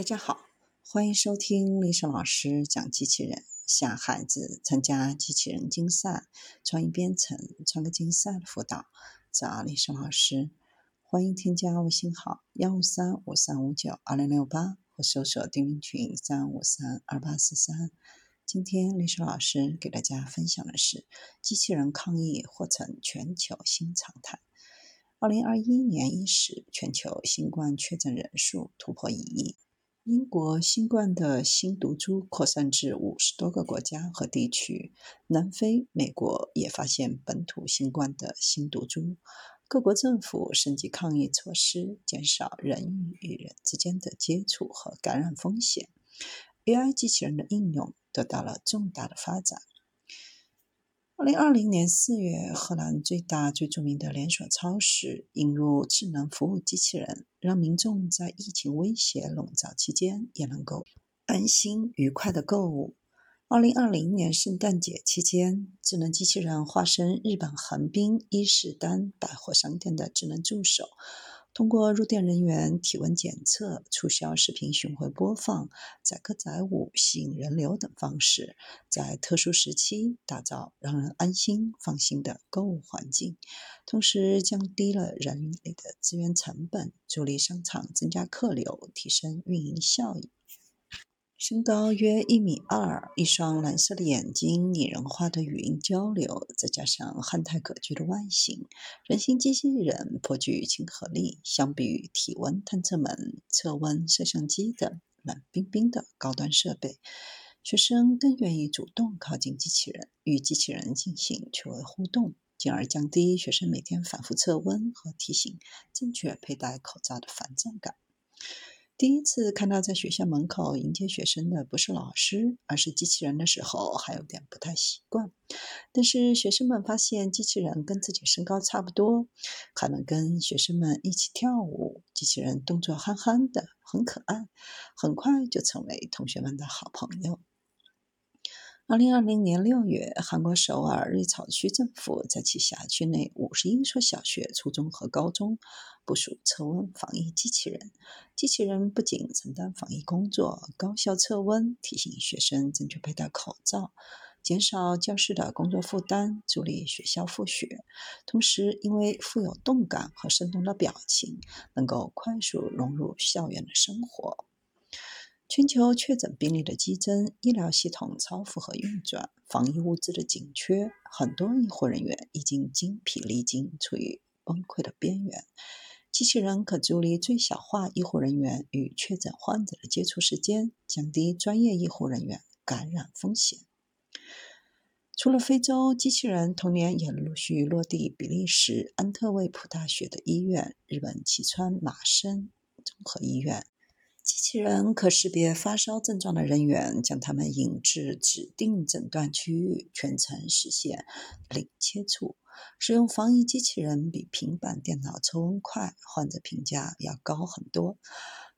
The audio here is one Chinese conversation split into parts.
大家好，欢迎收听丽莎老师讲机器人。想孩子参加机器人竞赛、创意编程、创客竞赛的辅导，找丽莎老师。欢迎添加微信号幺五三五三五九二零六八，或搜索钉钉群三五三二八四三。今天丽莎老师给大家分享的是：机器人抗疫或成全球新常态。二零二一年伊始，全球新冠确诊人数突破一亿。英国新冠的新毒株扩散至五十多个国家和地区，南非、美国也发现本土新冠的新毒株。各国政府升级抗疫措施，减少人与人之间的接触和感染风险。AI 机器人的应用得到了重大的发展。二零二零年四月，荷兰最大、最著名的连锁超市引入智能服务机器人，让民众在疫情威胁笼罩期间也能够安心愉快的购物。二零二零年圣诞节期间，智能机器人化身日本横滨伊势丹百货商店的智能助手。通过入店人员体温检测、促销视频巡回播放、载歌载舞、吸引人流等方式，在特殊时期打造让人安心放心的购物环境，同时降低了人力的资源成本，助力商场增加客流，提升运营效益。身高约一米二，一双蓝色的眼睛，拟人化的语音交流，再加上憨态可掬的外形，人形机器人颇具亲和力。相比于体温探测门、测温摄像机等冷冰冰的高端设备，学生更愿意主动靠近机器人，与机器人进行趣味互动，进而降低学生每天反复测温和提醒正确佩戴口罩的烦躁感。第一次看到在学校门口迎接学生的不是老师，而是机器人的时候，还有点不太习惯。但是学生们发现机器人跟自己身高差不多，还能跟学生们一起跳舞，机器人动作憨憨的，很可爱，很快就成为同学们的好朋友。二零二零年六月，韩国首尔瑞草区政府在其辖区内五十一所小学、初中和高中部署测温防疫机器人。机器人不仅承担防疫工作，高效测温，提醒学生正确佩戴口罩，减少教师的工作负担，助力学校复学。同时，因为富有动感和生动的表情，能够快速融入校园的生活。全球确诊病例的激增，医疗系统超负荷运转，防疫物资的紧缺，很多医护人员已经精疲力尽，处于崩溃的边缘。机器人可助力最小化医护人员与确诊患者的接触时间，降低专业医护人员感染风险。除了非洲，机器人同年也陆续落地比利时安特卫普大学的医院、日本齐川马生综合医院。机器人可识别发烧症状的人员，将他们引至指定诊断区域，全程实现零接触。使用防疫机器人比平板电脑测温快，患者评价要高很多。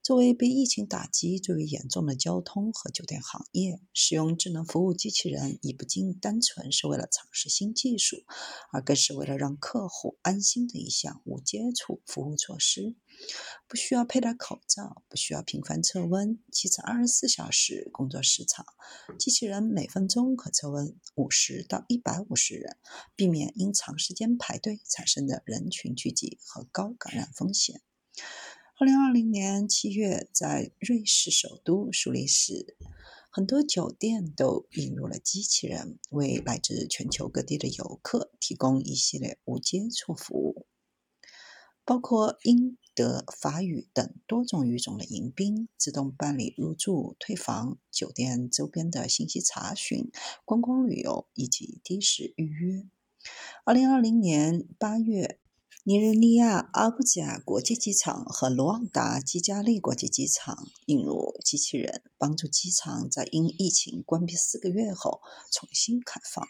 作为被疫情打击最为严重的交通和酒店行业，使用智能服务机器人已不仅单纯是为了尝试新技术，而更是为了让客户安心的一项无接触服务措施。不需要佩戴口罩，不需要频繁测温，其次二十四小时工作时长，机器人每分钟可测温五十到一百五十人，避免因长时间排队产生的人群聚集和高感染风险。二零二零年七月，在瑞士首都苏黎世，很多酒店都引入了机器人，为来自全球各地的游客提供一系列无接触服务，包括英、德、法语等多种语种的迎宾、自动办理入住、退房、酒店周边的信息查询、观光旅游以及的士预约。二零二零年八月。尼日利亚阿布贾国际机场和卢旺达基加利国际机场引入机器人，帮助机场在因疫情关闭四个月后重新开放。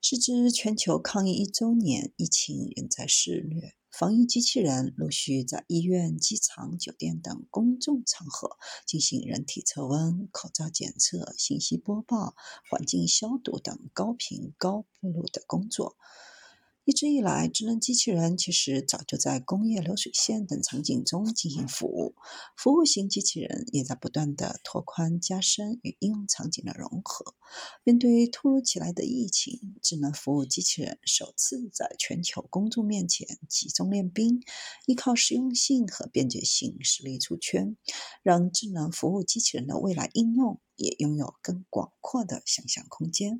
时值全球抗疫一周年，疫情仍在肆虐，防疫机器人陆续在医院、机场、酒店等公众场合进行人体测温、口罩检测、信息播报、环境消毒等高频高步入的工作。一直以来，智能机器人其实早就在工业流水线等场景中进行服务。服务型机器人也在不断的拓宽、加深与应用场景的融合。面对突如其来的疫情，智能服务机器人首次在全球公众面前集中练兵，依靠实用性和便捷性实力出圈，让智能服务机器人的未来应用也拥有更广阔的想象空间。